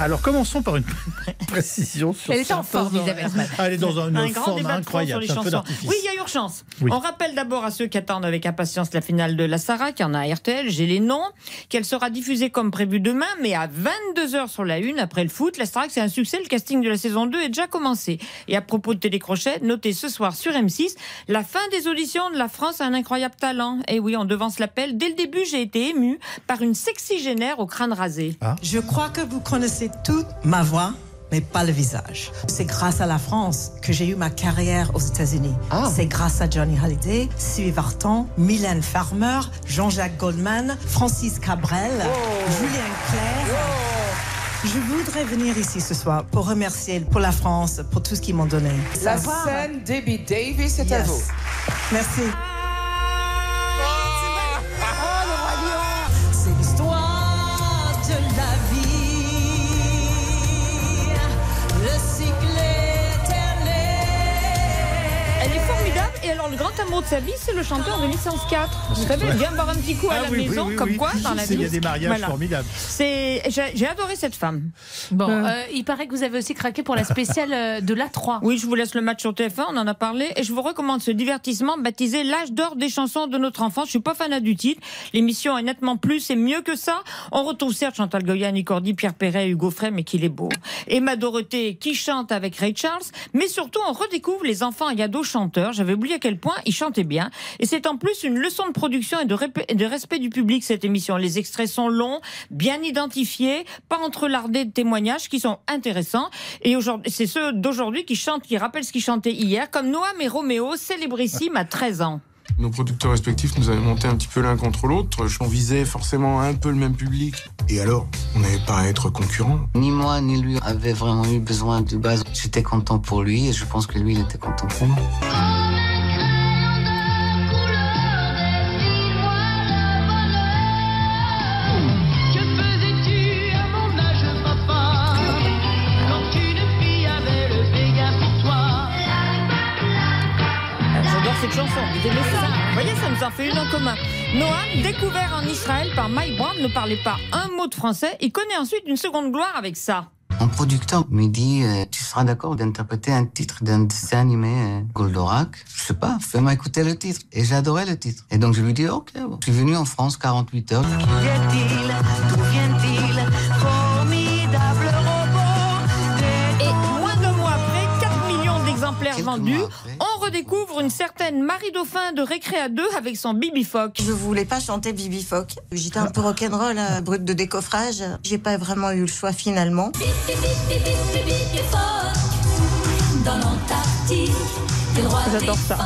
Alors commençons par une précision sur Elle est en forme. Isabelle. Ah, Elle est dans une un grand forme débat incroyable. sur un les chansons. Oui, il y a urgence. Oui. On rappelle d'abord à ceux qui attendent avec impatience la finale de la Sarah, qui en a à RTL, j'ai les noms, qu'elle sera diffusée comme prévu demain, mais à 22h sur la une après le foot. La Sarah, c'est un succès, le casting de la saison 2 est déjà commencé. Et à propos de télécrochet, notez ce soir sur M6 la fin des auditions de La France a un incroyable talent. Et oui, on devance l'appel. Dès le début, j'ai été émue par une sexygénaire au crâne rasé. Je crois que vous connaissez toute ma voix, mais pas le visage. C'est grâce à la France que j'ai eu ma carrière aux États-Unis. C'est grâce à Johnny Hallyday, Sylvie Vartan, Mylène Farmer, Jean-Jacques Goldman, Francis Cabrel, Julien Clerc. Je voudrais venir ici ce soir pour remercier pour la France, pour tout ce qu'ils m'ont donné. La scène Debbie Davis est à vous. Merci. Éternel. Elle est formidable. Et alors, le grand amour de sa vie, c'est le chanteur de Licence 4. Vous savez, elle vient boire un petit coup à Ah la oui, maison, oui, comme oui. quoi, dans la C'est- Il y a vie. des mariages Voilà. formidables. C'est, j'ai j'ai adoré cette femme. Bon, euh, il paraît que vous avez aussi craqué pour la spéciale euh, de l'A3. Oui, je vous laisse le match sur TF1, on en a parlé, et je vous recommande ce divertissement baptisé L'âge d'or des chansons de notre enfance. Je suis pas fanat du titre. L'émission est nettement plus et mieux que ça. On retrouve certes Chantal Goya, Annie Cordy, Pierre Perret, Hugo Frey, mais qu'il est beau. Emma Dorothée qui chante avec Ray Charles, mais surtout on redécouvre les enfants et ados chanteurs. J'avais oublié à quel point ils chantaient bien. Et c'est en plus une leçon de production et de, rép- et de respect du public cette émission. Les extraits sont longs, bien identifiés, pas entrelardés de témoignages qui sont intéressants. Et aujourd'hui, c'est ceux d'aujourd'hui qui chantent, qui rappellent ce qu'ils chantaient hier, comme Noam et Roméo, célébrissime à 13 ans. Nos producteurs respectifs nous avaient monté un petit peu l'un contre l'autre. On visait forcément un peu le même public. Et alors, on n'avait pas à être concurrents. Ni moi ni lui avait vraiment eu besoin de base. J'étais content pour lui et je pense que lui, il était content pour moi. Cette chanson. Vous aimez ça Vous voyez, ça nous en fait une en commun. Noam, découvert en Israël par Mike Brown, ne parlait pas un mot de français. Il connaît ensuite une seconde gloire avec ça. Mon producteur me dit euh, Tu seras d'accord d'interpréter un titre d'un dessin animé euh, Goldorak? Je sais pas, fais-moi écouter le titre. Et j'adorais le titre. Et donc je lui dis Ok, bon. je suis venu en France 48 heures. Vient-il? D'où vient-il? On redécouvre une certaine Marie Dauphin de Récréa 2 avec son Bibi Phoque. Je voulais pas chanter Bibi Phoque. J'étais un peu rock'n'roll, euh, brut de décoffrage. J'ai pas vraiment eu le choix finalement. J'adore ça.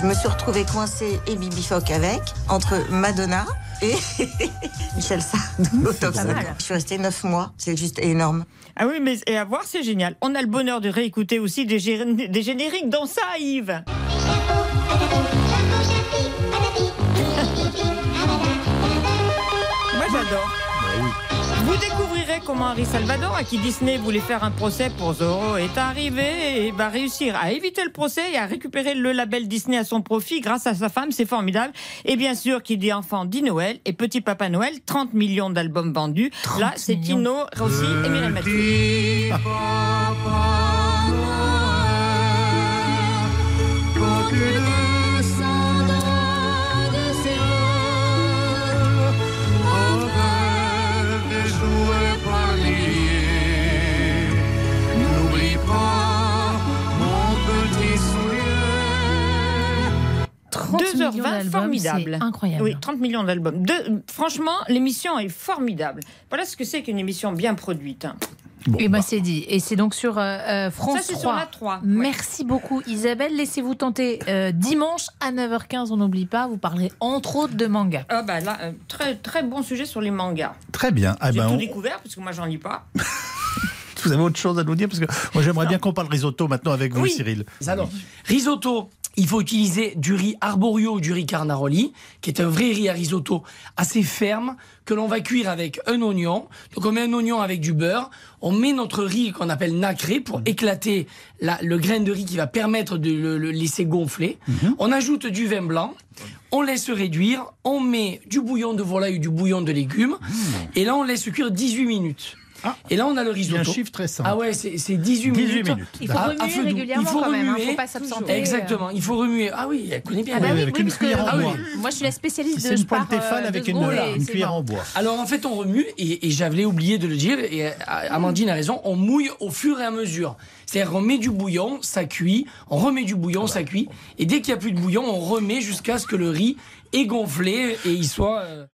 Je me suis retrouvée coincée et Bibi Phoque avec, entre Madonna et Michel Sardou. au top cinq. Je suis restée neuf mois. C'est juste énorme. Ah oui, mais et à voir, c'est génial. On a le bonheur de réécouter aussi des, gé- des génériques dans ça, Yves. Comment Harry Salvador, à qui Disney voulait faire un procès pour Zorro, est arrivé et va réussir à éviter le procès et à récupérer le label Disney à son profit grâce à sa femme. C'est formidable. Et bien sûr, qui dit enfant dit Noël et petit Papa Noël, 30 millions d'albums vendus. Là, c'est. Tino Rossi et Mireille Mathieu. 2h20, d'albums, formidable. C'est incroyable. Oui, 30 millions d'albums. De- franchement, l'émission est formidable. Voilà ce que c'est qu'une émission bien produite. hein. Bon, Et ben bah, c'est dit. Et c'est donc sur euh, euh, France Ça, c'est 3. sur la 3. Merci beaucoup Isabelle. Laissez-vous tenter euh, dimanche à 9h15. On n'oublie pas, vous parlerez entre autres de manga. Ah bah là, euh, très, très bon sujet sur les mangas. Très bien. Ah J'ai ben, tout on- découvert parce que moi j'en lis pas. Vous avez autre chose à nous dire? Parce que moi, j'aimerais bien qu'on parle risotto maintenant avec vous, Oui. Cyril. Alors, risotto, Il faut utiliser du riz arborio ou du riz carnaroli, qui est un vrai riz à risotto assez ferme, que l'on va cuire avec un oignon. Donc on met un oignon avec du beurre, on met notre riz qu'on appelle nacré pour éclater la- le grain de riz qui va permettre de le, le laisser gonfler. On ajoute du vin blanc, on laisse réduire, on met du bouillon de volaille ou du bouillon de légumes, et là on laisse cuire 18 minutes. Et là, on a le risotto. Il y a un chiffre très simple. Ah ouais, c'est c'est 18, 18 minutes. minutes. Il faut à- à remuer régulièrement Il faut quand même, hein, remuer. faut pas s'absenter. Exactement, il faut remuer. Ah oui, elle connaît bien. Ah bah Oui, oui, avec oui, une cuillère en ah oui. bois. Moi, je suis la spécialiste C'est de une je pars, poêle Tefal euh, avec une, une c'est cuillère bon. en bois. Alors en fait, on remue, et, et j'avais oublié de le dire, et euh, Amandine a raison, on mouille au fur et à mesure. C'est-à-dire qu'on met du bouillon, ça cuit, on remet du bouillon, ça cuit, et dès qu'il n'y a plus de bouillon, on remet jusqu'à ce que le riz est gonflé et il soit... euh,